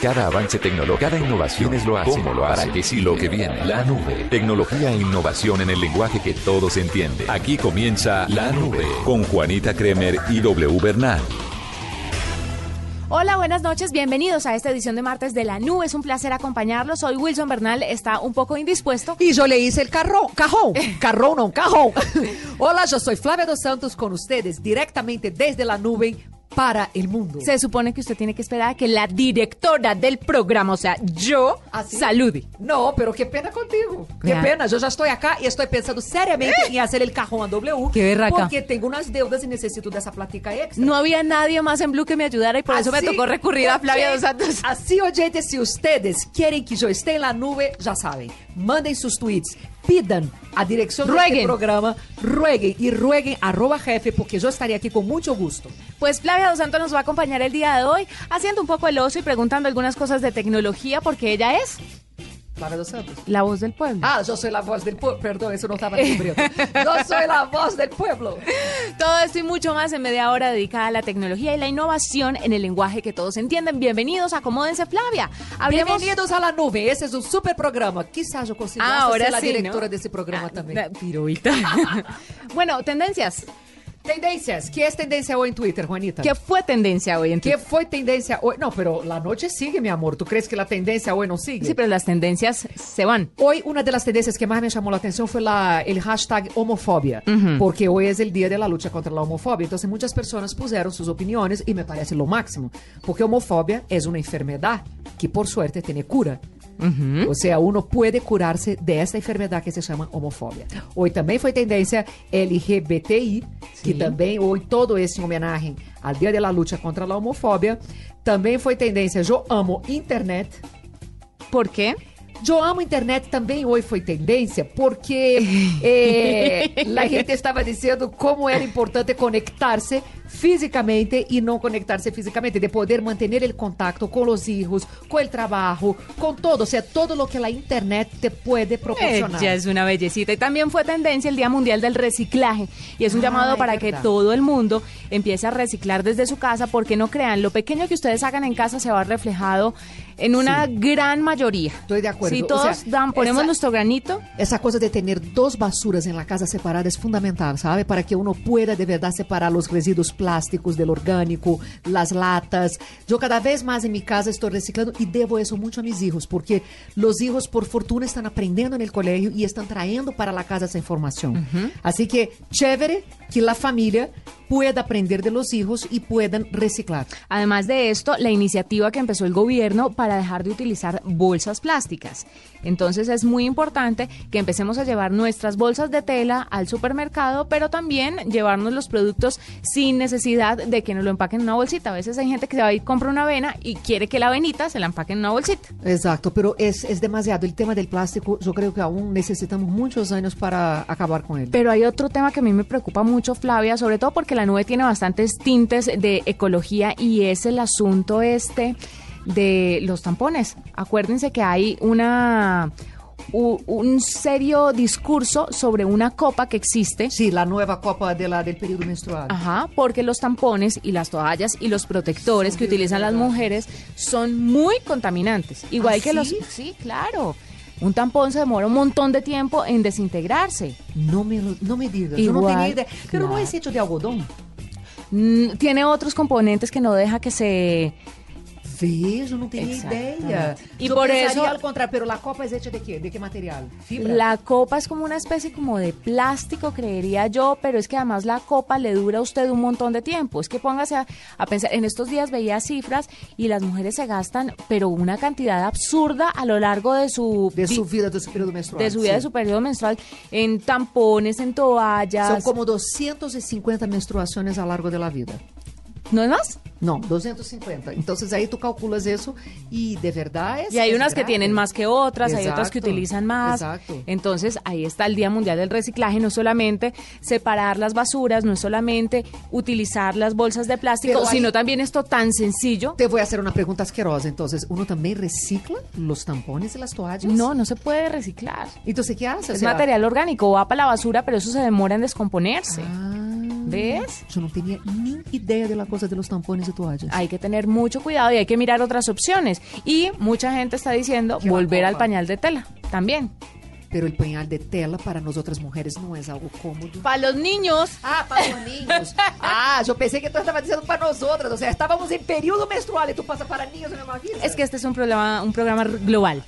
Cada avance tecnológico, cada innovación es lo hace. ¿Cómo lo hace? Para que sí lo que viene. La nube. Tecnología e innovación en el lenguaje que todos entienden. Aquí comienza La Nube con Juanita Kremer y W Bernal. Hola, buenas noches, bienvenidos a esta edición de martes de la nube. Es un placer acompañarlos. Hoy Wilson Bernal está un poco indispuesto. Y yo le hice el carro, cajón, carrón, no, cajón. Hola, yo soy Flavia dos Santos con ustedes directamente desde la nube para el mundo. Se supone que usted tiene que esperar a que la directora del programa, o sea, yo, ¿Ah, sí? salude. No, pero qué pena contigo. Qué pena. Yo ya estoy acá y estoy pensando seriamente en hacer el cajón a W. Qué berraca. Porque tengo unas deudas y necesito de esa plática extra. No había nadie más en Blue que me ayudara y por eso me Así, tocó recurrir a Flavia Dos Santos. Así, oyentes, si ustedes quieren que yo esté en la nube, ya saben, manden sus tweets, pidan a dirección de Rueguen. este programa, rueguen y rueguen arroba jefe, porque yo estaría aquí con mucho gusto. Pues Flavia Dos Santos nos va a acompañar el día de hoy haciendo un poco el oso y preguntando algunas cosas de tecnología porque ella es Flavia dos Santos. la voz del pueblo. Ah, yo soy la voz del pueblo. Perdón, eso no estaba en el libreto. Yo soy la voz del pueblo. Todo esto y mucho más en media hora dedicada a la tecnología y la innovación en el lenguaje que todos entienden. Bienvenidos, acomódense Flavia. Hablemos... Bienvenidos a la nube. Ese es un super programa. Quizás yo consiga Ah, ahora ser la sí, directora ¿no? de ese programa Ah, también. Piruita. bueno, tendencias. Tendencias. ¿Qué es tendencia hoy en Twitter, Juanita? ¿Qué fue tendencia hoy en ¿Qué Twitter? fue tendencia hoy? No, pero la noche sigue, mi amor. ¿Tú crees que la tendencia hoy no sigue? Sí, pero las tendencias se van. Hoy una de las tendencias que más me llamó la atención fue la, el hashtag homofobia, porque hoy es el día de la lucha contra la homofobia. Entonces muchas personas pusieron sus opiniones y me parece lo máximo, porque homofobia es una enfermedad que por suerte tiene cura. O sea, uno puede curarse de esta enfermedad que se llama homofobia. Hoy también fue tendencia LGBTI, que también hoy todo es en homenaje al Día de la Lucha contra la Homofobia. También fue tendencia Yo Amo Internet. ¿Por qué? Yo amo internet também hoje foi tendência porque eh, la gente estava dizendo como era importante conectar-se fisicamente e não conectar-se fisicamente, de poder manter el contacto com os hijos, com el trabajo, con todo, o sea, todo lo que la internet te puede proporcionar. Ella es una bellecita. Y también fue tendencia el Día Mundial del Reciclaje. Y es un Ah, llamado para que todo el mundo empiece a reciclar desde su casa, porque no crean, lo pequeño que ustedes hagan en casa se va reflejado en una gran mayoría. Estoy de acuerdo. Si O todos sea, dan, ponemos esa- nuestro granito, Essa coisa de ter duas basuras em la casa separada é fundamental, sabe? Para que uno pueda de verdade separar os resíduos plásticos del orgânico, las latas. Eu cada vez mais em minha casa estou reciclando e devo isso muito a mis hijos, porque os hijos, por fortuna, estão aprendendo no colégio e estão trayendo para la casa essa informação. Assim que, chévere que la família pueda aprender de los hijos e puedan reciclar. Además de esto, la iniciativa que empezó el gobierno para dejar de utilizar bolsas plásticas. Entonces es muy importante que empecemos a llevar nuestras bolsas de tela al supermercado, pero también llevarnos los productos sin necesidad de que nos lo empaquen en una bolsita. A veces hay gente que se va y compra una avena y quiere que la avenita se la empaquen en una bolsita. Exato, pero es, es demasiado. El tema del plástico, yo creo que aún necesitamos muchos años para acabar con él. Pero hay otro tema que a mí me preocupa mucho, Flavia, sobre todo porque la nube tiene bastantes tintes de ecología y es el asunto este de los tampones. Acuérdense que hay una un serio discurso sobre una copa que existe. Sí, la nueva copa de la, del periodo menstrual. Ajá, porque los tampones y las toallas y los protectores que utilizan las mujeres son muy contaminantes. Igual ¿Ah, que los... sí? Claro. Un tampón se demora un montón de tiempo en desintegrarse. No me, no me digas, yo no Igual, tenía idea. Pero no es hecho de algodón. Mm, tiene otros componentes que no deja que se... Ve, yo no tenía Exactamente. idea. Y Yo por eso- al contrario, pero la copa es hecha de qué? ¿De qué material? Fibra. La copa es como una especie como de plástico, creería yo, pero es que además la copa le dura a usted un montón de tiempo. Es que póngase a, a pensar, en estos días veía cifras y las mujeres se gastan, pero una cantidad absurda a lo largo de su... de su vida, de su periodo menstrual. de su vida, sí. de su periodo menstrual, en tampones, en toallas. Son como 250 menstruaciones a lo largo de la vida. ¿No es más? No, 250. Entonces ahí tú calculas eso y de verdad es. Y hay es unas que tienen más que otras, hay otras que utilizan más. Exacto. Entonces, ahí está el Día Mundial del Reciclaje, no solamente separar las basuras, no es solamente utilizar las bolsas de plástico, Pero hay- sino también esto tan sencillo. Te voy a hacer una pregunta asquerosa. Entonces, ¿uno también recicla los tampones y las toallas? No, no se puede reciclar. Entonces, ¿qué hace? O Es sea, material orgánico, va para la basura, pero eso se demora en descomponerse. Ah, ¿Ves? Yo no tenía ni idea de la cosa de los tampones y toallas. Hay que tener mucho cuidado y hay que mirar otras opciones. Y mucha gente está diciendo volver al pañal de tela también. Pero el pañal de tela para nosotras mujeres no es algo cómodo. Para los niños. Ah, para los niños. ah, yo pensé que tú estabas diciendo para nosotras. O sea, estábamos en periodo menstrual y tú pasas para niños, me imagino. Es que este es un, problema, un programa global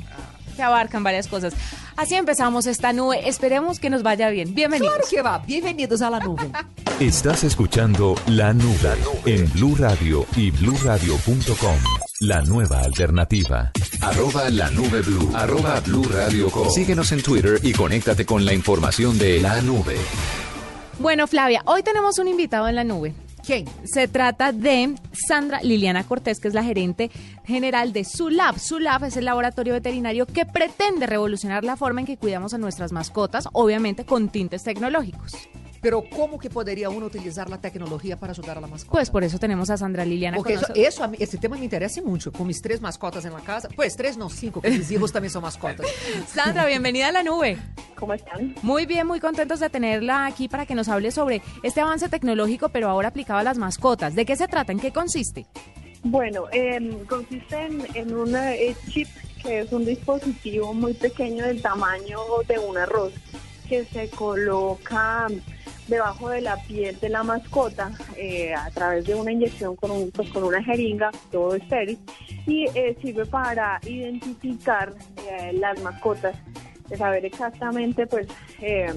que abarcan varias cosas. Así empezamos esta nube. Esperemos que nos vaya bien. Bienvenidos. Claro que va. Bienvenidos a la nube. Estás escuchando La Nube en Blue Radio y bluradio.com. La nueva alternativa. Arroba la nube blue. Arroba blue radio com. Síguenos en Twitter y conéctate con la información de la nube. Bueno, Flavia, hoy tenemos un invitado en la nube. ¿Quién? Se trata de Sandra Liliana Cortés, que es la gerente general de SULAB. SULAB es el laboratorio veterinario que pretende revolucionar la forma en que cuidamos a nuestras mascotas, obviamente con tintes tecnológicos. Pero ¿cómo que podría uno utilizar la tecnología para ayudar a la mascota? Pues por eso tenemos a Sandra Liliana Porque con eso, eso a mí, ese tema me interesa mucho. Con mis tres mascotas en la casa. Pues tres, no cinco, que mis hijos también son mascotas. Sandra, bienvenida a la nube. ¿Cómo están? Muy bien, muy contentos de tenerla aquí para que nos hable sobre este avance tecnológico, pero ahora aplicado a las mascotas. ¿De qué se trata? ¿En qué consiste? Bueno, eh, consiste en, en un eh, chip que es un dispositivo muy pequeño del tamaño de un arroz que se coloca debajo de la piel de la mascota eh, a través de una inyección con, un, pues, con una jeringa, todo estéril, y eh, sirve para identificar eh, las mascotas, de saber exactamente pues eh,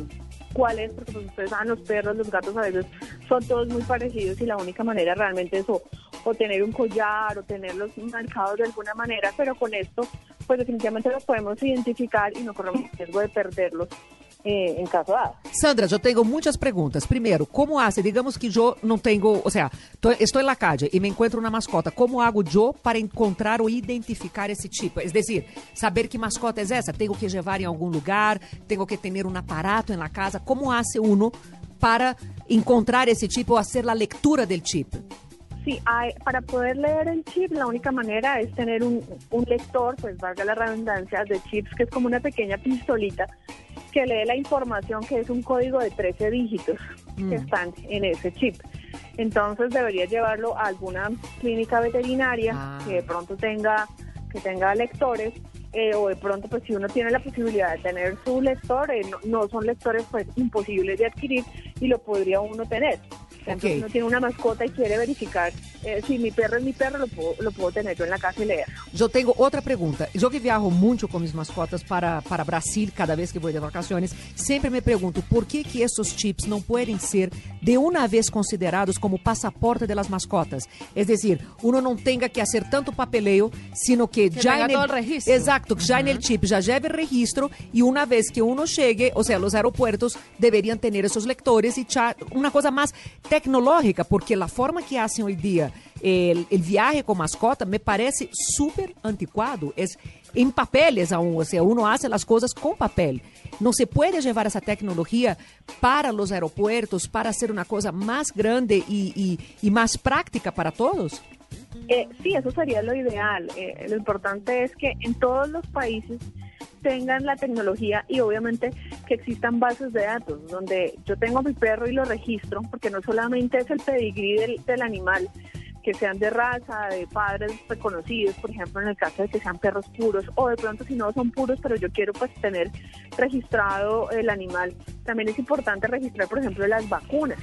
cuál es, porque pues, los perros, los gatos a veces son todos muy parecidos y la única manera realmente es o tener un collar o tenerlos marcados de alguna manera, pero con esto pues definitivamente los podemos identificar y no corremos el riesgo de perderlos eh, en caso dado. Sandra, yo tengo muchas preguntas. Primero, ¿cómo hace? Digamos que yo no tengo, o sea, to- estoy en la calle y me encuentro una mascota. ¿Cómo hago yo para encontrar o identificar ese tipo? Es decir, saber qué mascota es esa. ¿Tengo que llevar en algún lugar? ¿Tengo que tener un aparato en la casa? ¿Cómo hace uno para encontrar ese tipo o hacer la lectura del chip? Sí, hay, para poder leer el chip, la única manera es tener un, un lector, pues valga la redundancia, de chips, que es como una pequeña pistolita que lee la información, que es un código de 13 dígitos que están en ese chip. Entonces debería llevarlo a alguna clínica veterinaria Ah. que de pronto tenga, que tenga lectores. eh, o de pronto, pues si uno tiene la posibilidad de tener su lector, eh, no, no son lectores pues imposibles de adquirir y lo podría uno tener. Entonces Ok. uno tiene una mascota y quiere verificar eh, si mi perro es mi perro, lo puedo, lo puedo tener yo en la casa y leer. Yo tengo otra pregunta. Yo que viajo mucho con mis mascotas para, para Brasil cada vez que voy de vacaciones, siempre me pregunto por qué que estos chips no pueden ser de una vez considerados como pasaporte de las mascotas. Es decir, uno no tenga que hacer tanto papeleo, sino que, Que ya en el, el registro. Exacto, que ya en el chip ya lleve el registro y una vez que uno llegue, o sea, los aeropuertos deberían tener esos lectores y ya una cosa más tecnológica, porque la forma que hacen hoy día el, el viaje con mascota me parece súper anticuado. Es en papeles aún, o sea, uno hace las cosas con papel. No se puede llevar esa tecnología para los aeropuertos, para hacer una cosa más grande y más práctica para todos. Eh, sí, eso sería lo ideal. Eh, importante es que en todos los países tengan la tecnología y obviamente que existan bases de datos donde yo tengo a mi perro y lo registro, porque no solamente es el pedigrí del, del animal, que sean de raza, de padres reconocidos, por ejemplo, en el caso de que sean perros puros, o de pronto si no son puros, pero yo quiero pues tener registrado el animal. También es importante registrar, por ejemplo, las vacunas,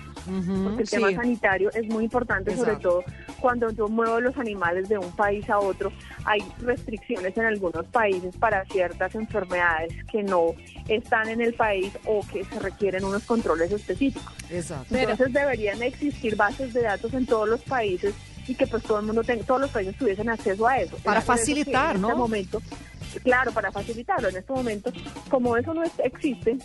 porque el sí. tema sanitario es muy importante, sobre Exacto. todo cuando yo muevo los animales de un país a otro. Hay restricciones en algunos países para ciertas enfermedades que no están en el país o que se requieren unos controles específicos. Exacto. Entonces deberían existir bases de datos en todos los países y que pues todo el mundo tenga, todos los países tuviesen acceso a eso. Para que facilitar, en ¿no? Este momento, claro, para facilitarlo. En este momento, como eso no es- existe,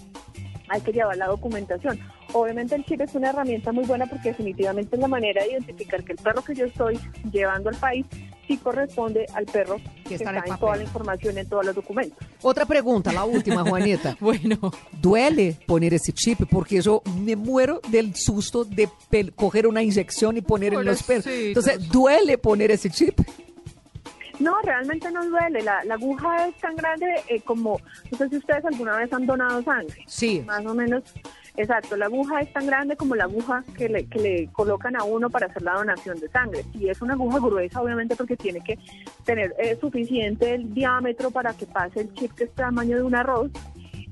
hay que llevar la documentación. Obviamente el chip es una herramienta muy buena porque definitivamente es la manera de identificar que el perro que yo estoy llevando al país sí corresponde al perro que, está está, en toda la información, en todos los documentos. Otra pregunta, la última, Juanita. Bueno, ¿Duele poner ese chip? Porque yo me muero del susto de coger una inyección y poner en los perros. Entonces, ¿duele poner ese chip? No, realmente no duele. La, la aguja es tan grande eh, como, no sé si ustedes alguna vez han donado sangre. Sí. Más o menos Exacto, la aguja es tan grande como la aguja que le, que le colocan a uno para hacer la donación de sangre. Y es una aguja gruesa, obviamente, porque tiene que tener eh, suficiente el diámetro para que pase el chip que es tamaño de un arroz.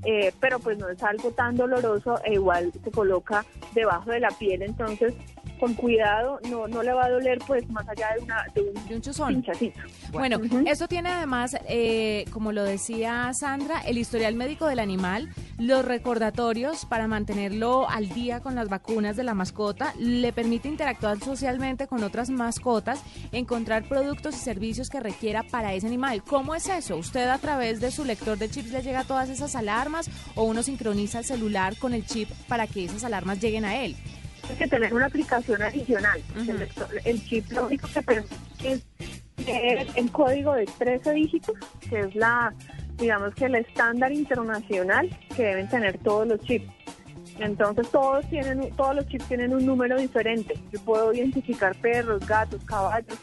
Eh, pero pues no es algo tan doloroso e igual se coloca debajo de la piel, entonces con cuidado, no, no le va a doler pues más allá de, una, de un, de un chuzón. pinchacito. Bueno, esto tiene además, eh, como lo decía Sandra, el historial médico del animal, los recordatorios para mantenerlo al día con las vacunas de la mascota, le permite interactuar socialmente con otras mascotas, encontrar productos y servicios que requiera para ese animal. ¿Cómo es eso? ¿Usted a través de su lector de chips le llega a todas esas alarmas o uno sincroniza el celular con el chip para que esas alarmas lleguen a él? Hay que tener una aplicación adicional. el, chip lo único que permite es leer el código de 13 dígitos, que es la, digamos que el estándar internacional que deben tener todos los chips. Entonces todos tienen, todos los chips tienen un número diferente. Yo puedo identificar perros, gatos, caballos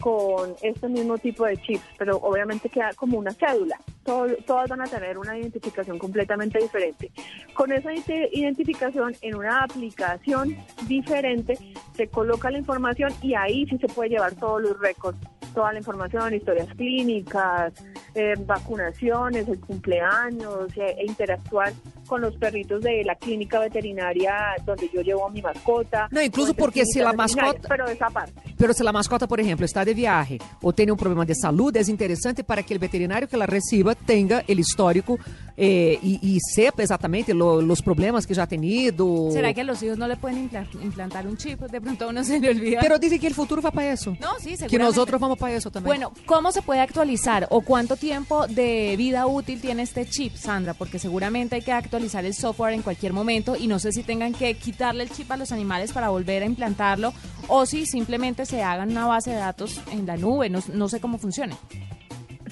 con este mismo tipo de chips, pero obviamente queda como una cédula. Todas van a tener una identificación completamente diferente. Con esa ide- identificación en una aplicación diferente se coloca la información y ahí sí se puede llevar todos los récords, toda la información, historias clínicas, eh, vacunaciones, el cumpleaños, eh, e interactuar con los perritos de la clínica veterinaria donde yo llevo a mi mascota. No, incluso o porque si la mascota- Pero esa parte. Pero se a mascota, por exemplo, está de viagem ou tem um problema de saúde, é interessante para que o veterinário que ela receba tenha ele histórico eh, e, e sepa exatamente lo- os problemas que já tem ido. ¿Será que a los hijos no le pueden impla- implantar un chip? De pronto uno se le olvida. Pero dizem que o futuro vai para isso. no, sí, Que outros vamos para isso também. Bueno, ¿cómo se puede actualizar o cuánto tiempo de vida útil tiene este chip, Sandra? Porque seguramente hay que actualizar el software en cualquier momento y no sé si tengan que quitarle el chip a los animales para volver a implantarlo o si simplemente se hagan una base de datos en la nube, no, no sé cómo funcione.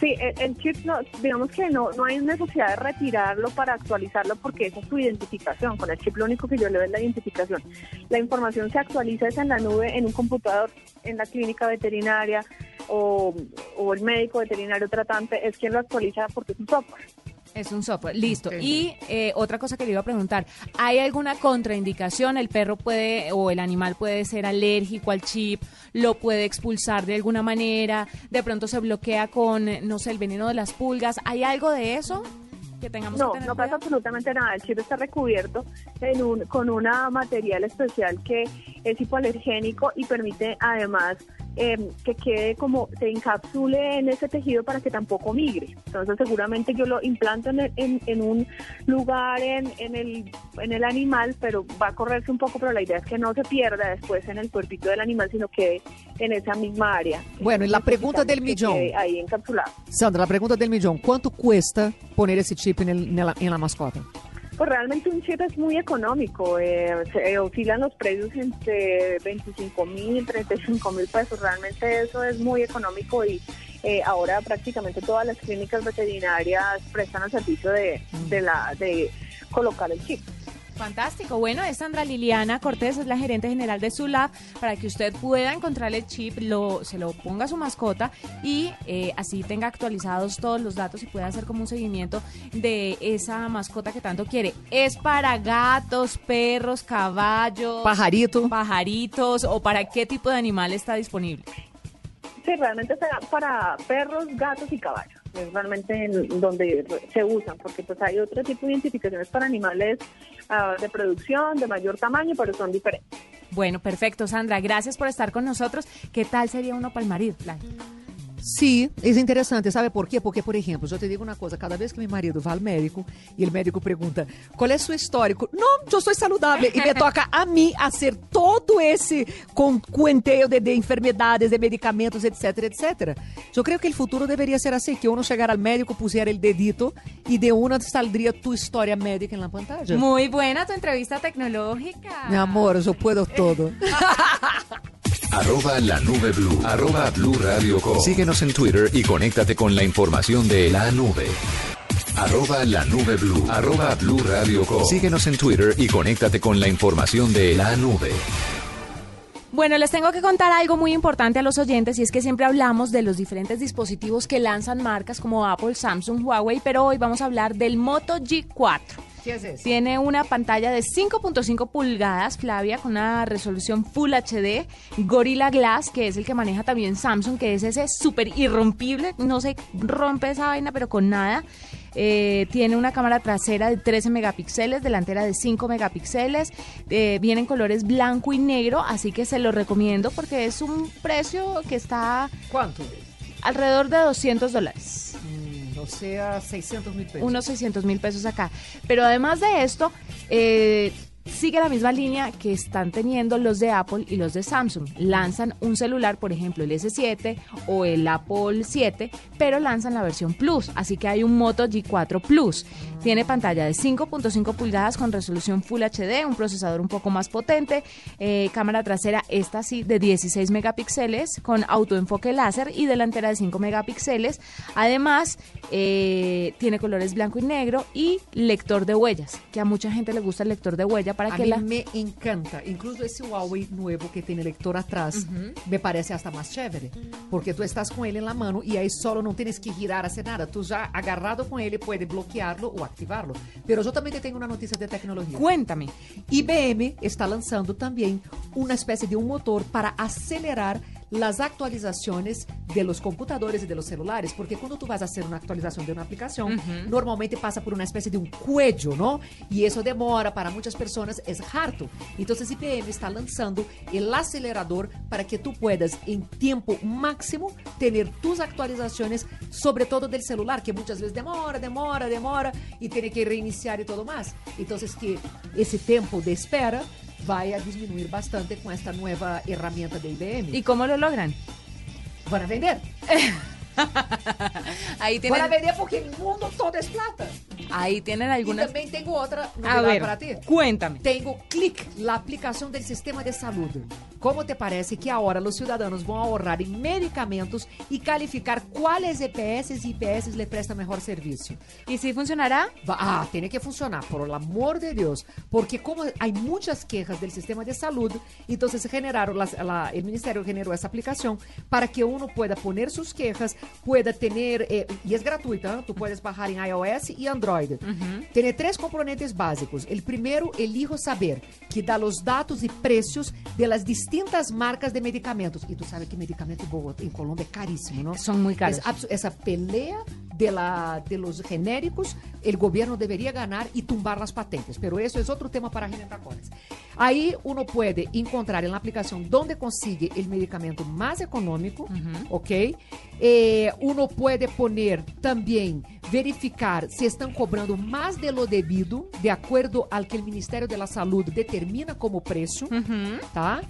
Sí, el, el chip, digamos que no, no hay necesidad de retirarlo para actualizarlo porque esa es su identificación. Con el chip lo único que yo le doy es la identificación. La información se actualiza es en la nube, en un computador, en la clínica veterinaria o, o el médico veterinario tratante es quien lo actualiza porque es un software. Es un software, listo. Y eh, otra cosa que le iba a preguntar, ¿hay alguna contraindicación? ¿El perro puede o el animal puede ser alérgico al chip? ¿Lo puede expulsar de alguna manera? ¿De pronto se bloquea con, no sé, el veneno de las pulgas? ¿Hay algo de eso que tengamos No, que tener no pasa cuidado? absolutamente nada. El chip está recubierto en un, con una material especial que es hipoalergénico y permite además eh, que quede como se encapsule en ese tejido para que tampoco migre. Entonces seguramente yo lo implanto en, el- en, en un lugar en, en, el, en el animal, pero va a correrse un poco, pero la idea es que no se pierda después en el cuerpito del animal, sino quede en esa misma área. Bueno, y la pregunta del millón. Ahí encapsulado. Sandra, a pergunta del millão: quanto custa poner esse chip nel- nela, em la mascota? Pues realmente un chip es muy económico, eh, se eh, oscilan los precios entre 25 mil, 35 mil pesos, realmente eso es muy económico y eh, ahora prácticamente todas las clínicas veterinarias prestan el servicio de, de, de colocar el chip. Fantástico. Bueno, es Sandra Liliana Cortés, es la gerente general de Sulab, para que usted pueda encontrar el chip, lo, se lo ponga a su mascota y eh, así tenga actualizados todos los datos y pueda hacer como un seguimiento de esa mascota que tanto quiere. Es para gatos, perros, caballos, Pajarito. pajaritos o para qué tipo de animal está disponible. Sí, realmente será para perros, gatos y caballos. Realmente en donde se usan, porque pues hay otro tipo de identificaciones para animales ah, de producción, de mayor tamaño, pero son diferentes. Bueno, perfecto, Sandra. Gracias por estar con nosotros. ¿Qué tal sería uno para? Lai? Sim, isso é interessante. Sabe por quê? Porque, por exemplo, eu te digo uma coisa: cada vez que meu marido vai ao médico e o médico pergunta qual é seu histórico, não, eu sou saudável. E me toca a mim fazer todo esse cuenteio de, de enfermedades, de medicamentos, etc, etc. Eu creio que o futuro deveria ser assim: que uno chegar ao médico, pusiera o dedito e de uma saldria tu história médica na pantalla. Muy buena tu entrevista tecnológica. Meu amor, eu puedo todo. Arroba la nube blue. Arroba blue radio com. Síguenos en Twitter y conéctate con la información de la nube. Arroba la nube blue. Arroba blue radio com. Síguenos en Twitter y conéctate con la información de la nube. Bueno, les tengo que contar algo muy importante a los oyentes y es que siempre hablamos de los diferentes dispositivos que lanzan marcas como Apple, Samsung, Huawei, pero hoy vamos a hablar del Moto G4. ¿Qué es eso? Tiene una pantalla de 5.5 pulgadas, Flavia, con una resolución Full HD, Gorilla Glass, que es el que maneja también Samsung, que es ese súper irrompible, no se rompe esa vaina, pero con nada. Eh, tiene una cámara trasera de 13 megapíxeles, delantera de 5 megapíxeles. Eh, viene en colores blanco y negro, así que se lo recomiendo porque es un precio que está ¿Cuánto? alrededor de 200 dólares. O sea, 600 mil pesos. Unos 600 mil pesos acá. Pero además de esto, eh, sigue la misma línea que están teniendo los de Apple y los de Samsung. Lanzan un celular, por ejemplo, el S7 o el Apple 7, pero lanzan la versión Plus. Así que hay un Moto G4 Plus. Tiene pantalla de 5.5 pulgadas con resolución Full HD, un procesador un poco más potente, eh, cámara trasera, esta sí, de 16 megapíxeles con autoenfoque láser y delantera de 5 megapíxeles. Además, eh, tiene colores blanco y negro y lector de huellas, que a mucha gente le gusta el lector de para a que mí la... me encanta. Incluso ese Huawei nuevo que tiene lector atrás me parece hasta más chévere. Porque tú estás con él en la mano y ahí solo no tienes que girar, hacer nada. Tú ya agarrado con él puedes bloquearlo o activarlo. Pero yo también te tengo una noticia de tecnología. Cuéntame. IBM está lanzando también una especie de un motor para acelerar las actualizaciones de los computadores y de los celulares, porque cuando tú vas a hacer una actualización de una aplicación, normalmente pasa por una especie de un cuello, ¿no? Y eso demora para muchas personas, es harto. Entonces IBM está lanzando el acelerador para que tú puedas en tiempo máximo tener tus actualizaciones, sobre todo del celular, que muchas veces demora, demora, demora y tiene que reiniciar y todo más. Entonces que ese tiempo de espera vai a disminuir bastante com esta nova herramienta de IBM. ¿Y cómo lo logran? Van a vender. Ahí Van tienen, a vender porque el mundo todo es plata. ahí tienen algunas... também tenho outra A novidade ver, para ti. cuéntame. Tenho Click, a aplicação do sistema de saúde. Como te parece que agora os cidadãos vão ahorrar em medicamentos e calificar quais EPS e IPS lhe prestam melhor serviço? ¿Y si funcionará? Va- Ah, tiene que funcionar, por el amor de Dios. Porque como hay muchas quejas del sistema de salud, entonces generaron, las- la- el ministerio generó esa aplicación para que uno pueda poner sus quejas, pueda tener, eh, y es gratuita, ¿eh? tú puedes bajar en iOS y Android. Tiene tres componentes básicos. El primero, elijo saber, que da los datos y precios de las distintas marcas de medicamentos. Y tú sabes que medicamento en Colombia es carísimo, ¿no? Son muy caros. Es esa pelea de, la, de los genéricos, el gobierno debería ganar y tumbar las patentes. Pero eso es otro tema para Cones. Ahí uno puede encontrar en la aplicación donde consigue el medicamento más económico, ¿ok? Eh, uno puede poner también, verificar si están cobrando más de lo debido, de acuerdo al que el Ministerio de la Salud determina como precio, ¿tá?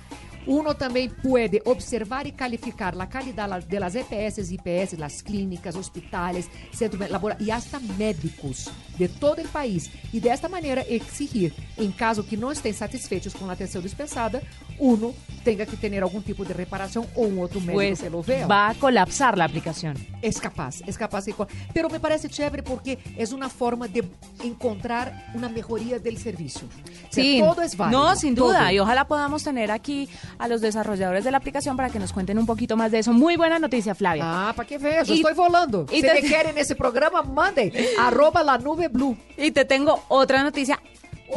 Uno também pode observar e calificar a qualidade de las EPS e IPS, las clínicas, hospitales, centros laboratórios e hasta médicos de todo o país. E desta maneira exigir, em caso que não estejam satisfeitos com a atenção dispensada, uno tenha que ter algum tipo de reparação ou um outro médico Pues que lo vea. va a colapsar la aplicación. Es capaz, es capaz. de Pero me parece chévere porque es una forma de encontrar una mejoría del servicio. O sea, Sí, todo es válido. no, sin todo. duda. Y ojalá podamos tener aquí a los desarrolladores de la aplicación para que nos cuenten un poquito más de eso. Muy buena noticia, Flavia. Ah, para que veja, eu E- estou volando. e Se te- me querem nesse programa, mandem. Arroba la nube blue. Y te tengo otra noticia.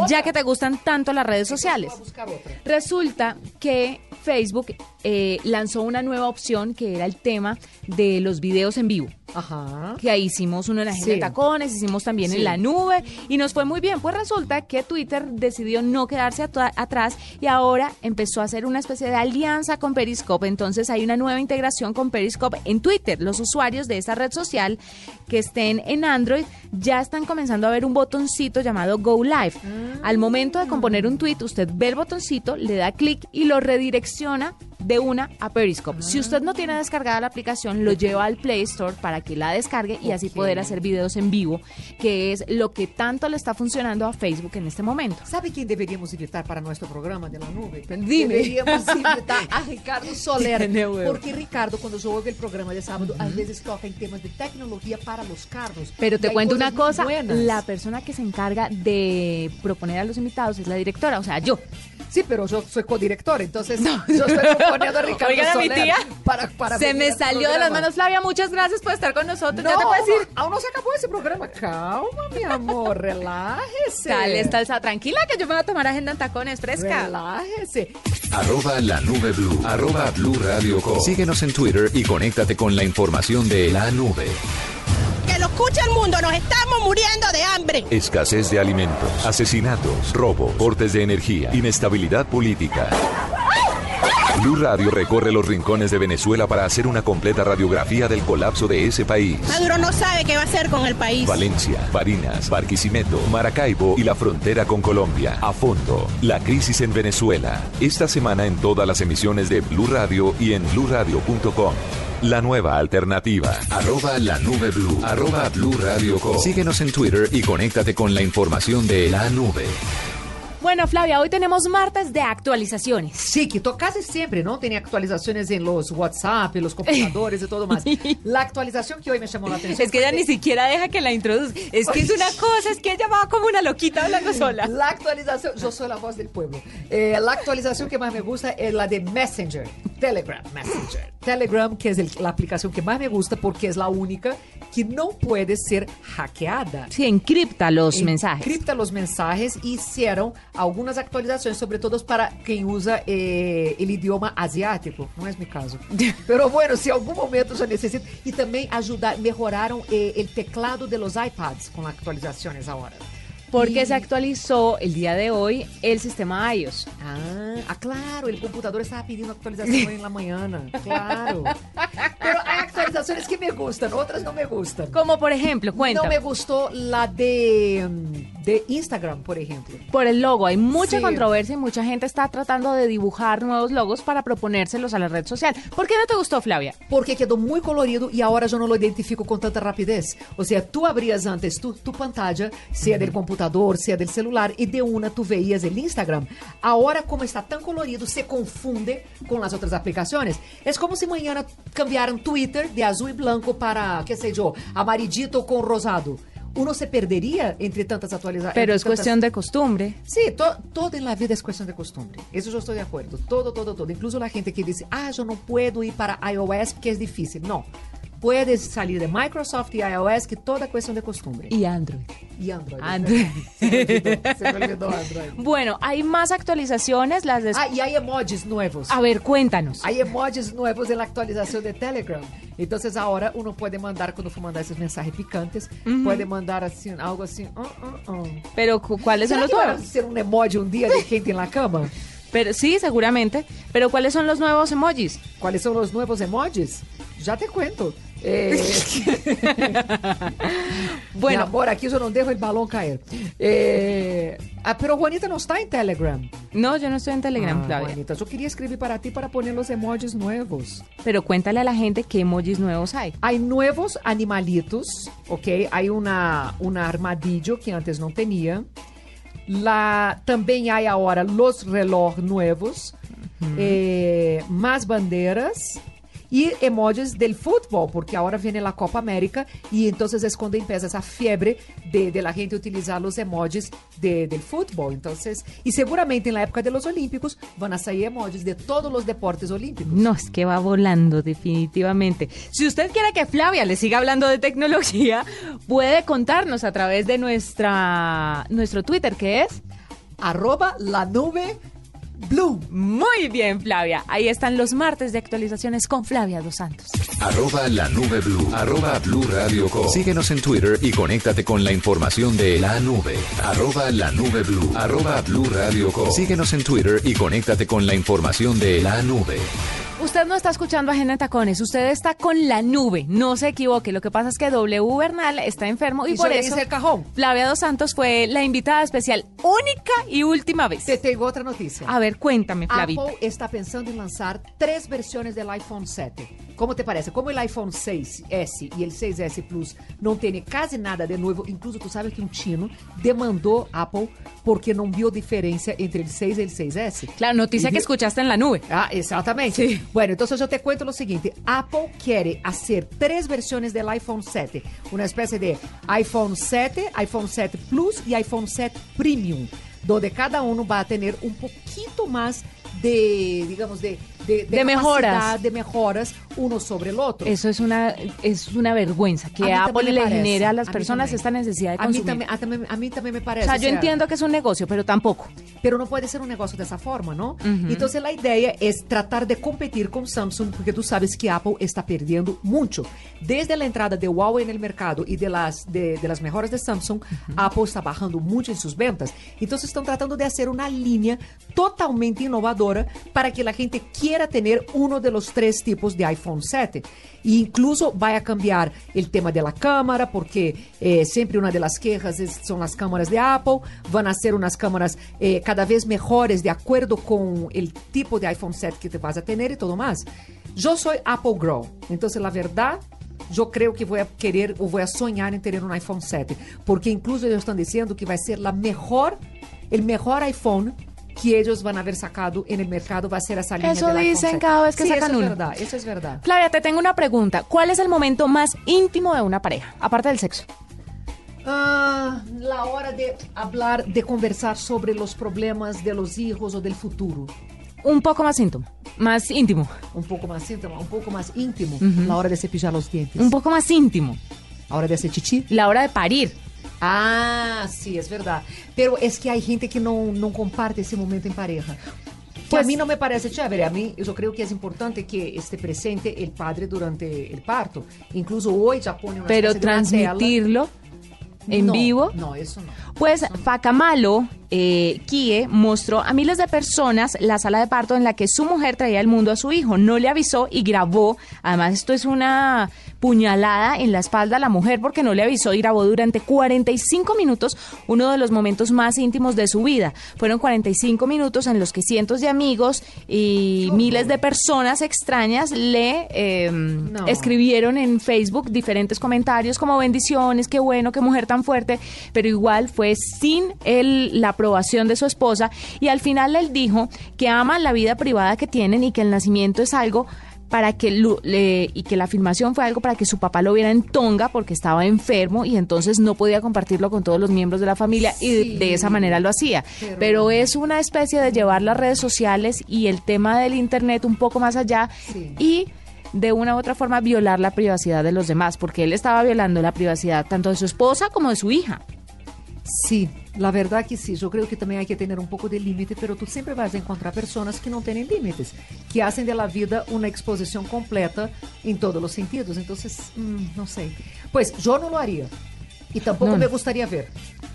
Ya que te gustan tanto las redes sociales. Resulta que Facebook eh, lanzó una nueva opción que era el tema de los videos en vivo. Ajá. que ahí hicimos uno en la Sí. de tacones, hicimos también Sí. en la nube y nos fue muy bien. Pues resulta que Twitter decidió no quedarse atrás y ahora empezó a hacer una especie de alianza con Periscope. Entonces hay una nueva integración con Periscope en Twitter. Los usuarios de esta red social que estén en Android ya están comenzando a ver un botoncito llamado Go Live. Al momento de componer un tweet, usted ve el botoncito, le da clic y lo redirecciona de una a Periscope. Si usted no tiene descargada la aplicación, lo lleva al Play Store para que la descargue y así poder hacer videos en vivo, que es lo que tanto le está funcionando a Facebook en este momento. ¿Sabe quién deberíamos invitar para nuestro programa de la nube? Dime. Deberíamos invitar a Ricardo Soler. Porque Ricardo, cuando yo oigo el programa de sábado, a veces toca en temas de tecnología para los carros. Pero te cuento una cosa, la persona que se encarga de proponer a los invitados es la directora, o sea, yo. Sí, pero yo soy codirector, entonces yo estoy a Ricardo Oigan a mi Soler tía, para, para se me al salió de las manos. Flavia, muchas gracias por estar con nosotros. No, ya te puedes ir. aún no se acabó ese programa. Calma, mi amor, relájese. Dale, salsa, tranquila que yo me voy a tomar agenda en tacones fresca. Relájese. Arroba la nube blue. Arroba blue radio com. Síguenos en Twitter y conéctate con la información de la nube. Escuche el mundo, nos estamos muriendo de hambre. Escasez de alimentos, asesinatos, robo, cortes de energía, inestabilidad política. Blue Radio recorre los rincones de Venezuela para hacer una completa radiografía del colapso de ese país. Maduro no sabe qué va a hacer con el país. Valencia, Barinas, Barquisimeto, Maracaibo y la frontera con Colombia. A fondo, la crisis en Venezuela. Esta semana en todas las emisiones de Blue Radio y en bluradio.com. La nueva alternativa. Arroba la nube blue. Arroba blue radio com. Síguenos en Twitter y conéctate con la información de la nube. Bueno, Flavia, hoy tenemos martes de actualizaciones. Sí, que casi siempre, ¿no? Tiene actualizaciones en los WhatsApp, en los computadores y todo más. La actualización que hoy me llamó la atención. Es que ella ni siquiera deja que la introduzca. Es que es una cosa, es que ella va como una loquita hablando sola. La actualización, yo soy la voz del pueblo. Eh, la actualización que más me gusta es la de Messenger, Telegram Messenger. Telegram, que es el- la aplicación que más me gusta porque es la única que no puede ser hackeada. Sí, encripta los mensajes. Encripta los mensajes y hicieron algunas actualizaciones, sobre todo para quien usa eh, el idioma asiático. No es mi caso. Pero bueno, si algún momento yo necesito. Y también ayudar, mejoraron eh, el teclado de los iPads con actualizaciones ahora. Porque se actualizó el día de hoy el sistema iOS. Ah, ah, claro, el computador estaba pidiendo actualización en la mañana. Claro. Pero hay actualizaciones que me gustan, otras no me gustan. Como por ejemplo, cuenta. No me gustó la de, mm, de Instagram, por ejemplo. Por el logo, hay mucha Sí. controversia y mucha gente está tratando de dibujar nuevos logos para proponérselos a la red social. ¿Por qué no te gustó, Flavia? Porque quedó muy colorido y ahora yo no lo identifico con tanta rapidez. O sea, tú abrías antes tu, tu pantalla, sea del computador, sea del celular, y de una tú veías el Instagram. Ahora, como está tan colorido, se confunde con las otras aplicaciones. Es como si mañana cambiaran Twitter de azul y blanco para, qué sé yo, amarillito con rosado. Uno se perdería entre tantas actualizaciones. Pero es cuestión de costumbre. Sí, to- todo en la vida es cuestión de costumbre. Eso yo estoy de acuerdo. Todo, todo, todo. Incluso la gente que dice, ah, yo no puedo ir para iOS porque es difícil. No. Puedes salir de Microsoft y iOS, que toda es cuestión de costumbre. Y Android. Y Android. Android. Se me olvidó, Android. Bueno, hay más actualizaciones, las de... Ah, y hay emojis nuevos. A ver, cuéntanos. Hay emojis nuevos en la actualización de Telegram. Entonces ahora uno puede mandar, cuando for mandar esos mensajes picantes, puede mandar así, algo así. "Uh, uh, uh". Pero cu- ¿cuáles son ¿Será los nuevos? hacer un emoji un día de gente en la cama? Pero sí, seguramente. Pero ¿cuáles son los nuevos emojis? ¿Cuáles son los nuevos emojis? Ya te cuento. Eh, Bueno, amor, aquí yo no dejo el balón caer. Eh, ah, pero Juanita no está en Telegram. no, yo no estoy en Telegram, Ah, Flavia. Juanita, yo quería escribir para ti para poner los emojis nuevos. Pero cuéntale a la gente qué emojis nuevos hay. Hay nuevos animalitos, ¿ok? Hay una, una armadillo que antes no tenía. La, también hay ahora los reloj nuevos, eh, más banderas y emojis del fútbol, porque ahora viene la Copa América y entonces es cuando empieza esa fiebre de, de la gente utilizar los emojis de- del fútbol. Entonces, y seguramente en la época de los Olímpicos van a salir emojis de todos los deportes olímpicos. No, es que va volando definitivamente. Si usted quiere que Flavia le siga hablando de tecnología, puede contarnos a través de nuestra nuestro Twitter, que es Arroba la nube blue. muy bien, Flavia. Ahí están los martes de actualizaciones con Flavia Dos Santos. Arroba la nube blue. Arroba blue radio com. Síguenos en Twitter y conéctate con la información de la nube. Arroba la nube blue. Arroba blue radio com. Síguenos en Twitter y conéctate con la información de la nube. Usted no está escuchando Agenda en Tacones, usted está con la nube, no se equivoque. Lo que pasa es que W Bernal está enfermo y, por eso el cajón. Flavia Dos Santos fue la invitada especial, única y última vez. Te tengo otra noticia. A ver, cuéntame, Flavita. Apple está pensando en lanzar tres versiones del iPhone 7. ¿Cómo te parece? Como el iPhone 6S y el 6S Plus no tiene casi nada de nuevo, incluso tú sabes que un chino demandó Apple porque no vio diferencia entre el 6 y el 6S. Claro, noticia Y que vi- escuchaste en la nube. Ah, exactamente. Bueno, entonces yo te cuento lo siguiente. Apple quiere hacer tres versiones del iPhone 7. Una especie de iPhone 7, iPhone 7 Plus y iPhone 7 Premium. donde cada uno va a tener un poquito más de, digamos, de, de, De mejoras. capacidad, de mejoras uno sobre el otro. Eso es una, es una vergüenza que Apple le parece. genere a las A personas esta necesidad de a mí, consumir. también, a, mí también me o parece. sea, yo sea, entiendo que es un negocio, pero tampoco. Pero no puede ser un negocio de esa forma, ¿no? Entonces la idea es tratar de competir con Samsung, porque tú sabes que Apple está perdiendo mucho. Desde la entrada de Huawei en el mercado y de las, de, de las mejoras de Samsung, Apple está bajando mucho en sus ventas. Entonces están tratando de hacer una línea totalmente innovadora para que la gente quiera tener uno de los tres tipos de iPhone 7. E incluso vai a cambiar o tema da câmera, porque eh, sempre uma das quejas são as câmeras de Apple, vão a ser umas câmeras eh, cada vez melhores de acordo com o tipo de iPhone 7 que te vas a ter e tudo mais. Eu sou Apple Girl, então, la verdade, eu creio que vou a querer ou vou a sonhar em ter um iPhone 7, porque incluso eles estão dizendo que vai ser a melhor, o melhor iPhone que eles vão haver sacado en el mercado vai ser essa linha Eso del iPhone dicen 7. cada vez que Sí, sacan eso uno. es verdad, eso es verdad. Flavia, te tengo una pregunta. ¿Cuál es el momento más íntimo de una pareja, aparte del sexo? Ah, la hora de hablar, de conversar sobre los problemas de los hijos o del futuro. Un poco más íntimo. Más íntimo. Un poco más íntimo, un poco más íntimo. La hora de cepillar los dientes. Un poco más íntimo. La hora de hacer chichi. La hora de parir. Ah, sí, es verdad. Pero es que hay gente que no, no comparte ese momento en pareja. Que Pues- a mí no me parece chévere. A mí, yo creo que es importante que esté presente el padre durante el parto. Incluso hoy ya pone una Pero de una transmitirlo en No, vivo. No, eso no. Pues Facamalo eh, Kie mostró a miles de personas la sala de parto en la que su mujer traía al mundo a su hijo. No le avisó y grabó. Además, esto es una puñalada en la espalda a la mujer porque no le avisó y grabó durante 45 minutos uno de los momentos más íntimos de su vida. Fueron 45 minutos en los que cientos de amigos y miles de personas extrañas le eh, No. escribieron en Facebook diferentes comentarios como bendiciones, qué bueno, qué mujer tan fuerte, pero igual fue sin el- la aprobación de su esposa y al final él dijo que ama la vida privada que tienen y que el nacimiento es algo para que le- y que la filmación fue algo para que su papá lo viera en Tonga porque estaba enfermo y entonces no podía compartirlo con todos los miembros de la familia y de- esa manera lo hacía. Pero- Pero es una especie de llevar las redes sociales y el tema del internet un poco más allá Sí. y de una u otra forma violar la privacidad de los demás, porque él estaba violando la privacidad tanto de su esposa como de su hija. Sí, la verdad que sí. Yo creo que también hay que tener un poco de límite, pero tú siempre vas a encontrar personas que no tienen límites, que hacen de la vida una exposición completa en todos los sentidos. Entonces, mm, no sé. Pues yo no lo haría. Y tampoco No, me no. gustaría ver.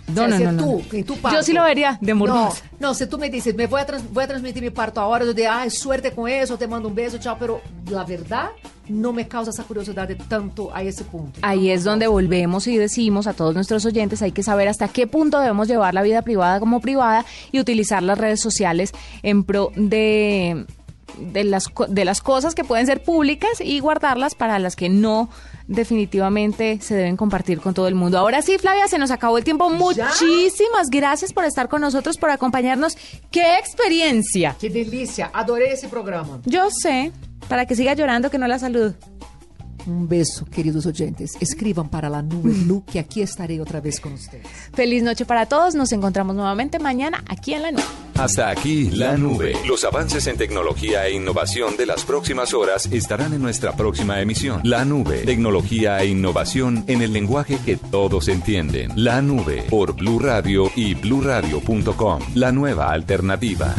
No, O sea, no, si no, no. tú, parto- Yo sí lo vería de No, morbosa. no, si tú me dices, me voy a, trans- voy a transmitir mi parto ahora, yo digo, ay, suerte con eso, te mando un beso, chao, pero la verdad no me causa esa curiosidad de tanto a ese punto. Ahí es donde volvemos y decimos a todos nuestros oyentes, hay que saber hasta qué punto debemos llevar la vida privada como privada y utilizar las redes sociales en pro de, de, las, de las cosas que pueden ser públicas y guardarlas para las que no definitivamente se deben compartir con todo el mundo. Ahora sí, Flavia, se nos acabó el tiempo. Muchísimas gracias por estar con nosotros, por acompañarnos. ¡Qué experiencia! Que delícia, adorei esse programa. Yo sé, para que siga llorando que no la saludo. Um beijo, queridos oyentes. Escriban para la nube blue que aquí estaré otra vez con ustedes. Feliz noche para todos. Nos encontramos nuevamente mañana aquí en la nube. Hasta aquí la nube. Los avances en tecnología e innovación de las próximas horas estarán en nuestra próxima emisión. La nube. Tecnología e innovación en el lenguaje que todos entienden. La nube por Blue Radio y bluradio.com. La nueva alternativa.